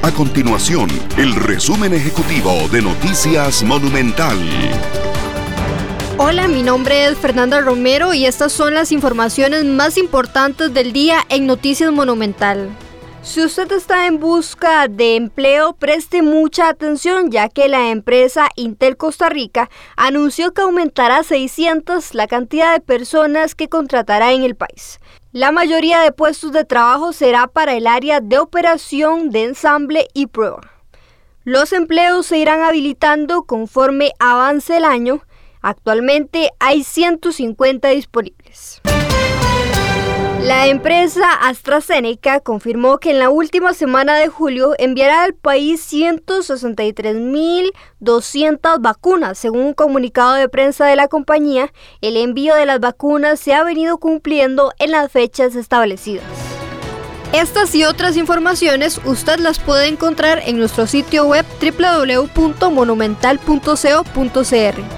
A continuación, el resumen ejecutivo de Noticias Monumental. Hola, mi nombre es Fernanda Romero y estas son las informaciones más importantes del día en Noticias Monumental. Si usted está en busca de empleo, preste mucha atención ya que la empresa Intel Costa Rica anunció que aumentará 600 la cantidad de personas que contratará en el país. La mayoría de puestos de trabajo será para el área de operación, de ensamble y prueba. Los empleos se irán habilitando conforme avance el año. Actualmente hay 150 disponibles. La empresa AstraZeneca confirmó que en la última semana de julio enviará al país 163.200 vacunas. Según un comunicado de prensa de la compañía, el envío de las vacunas se ha venido cumpliendo en las fechas establecidas. Estas y otras informaciones usted las puede encontrar en nuestro sitio web www.monumental.co.cr.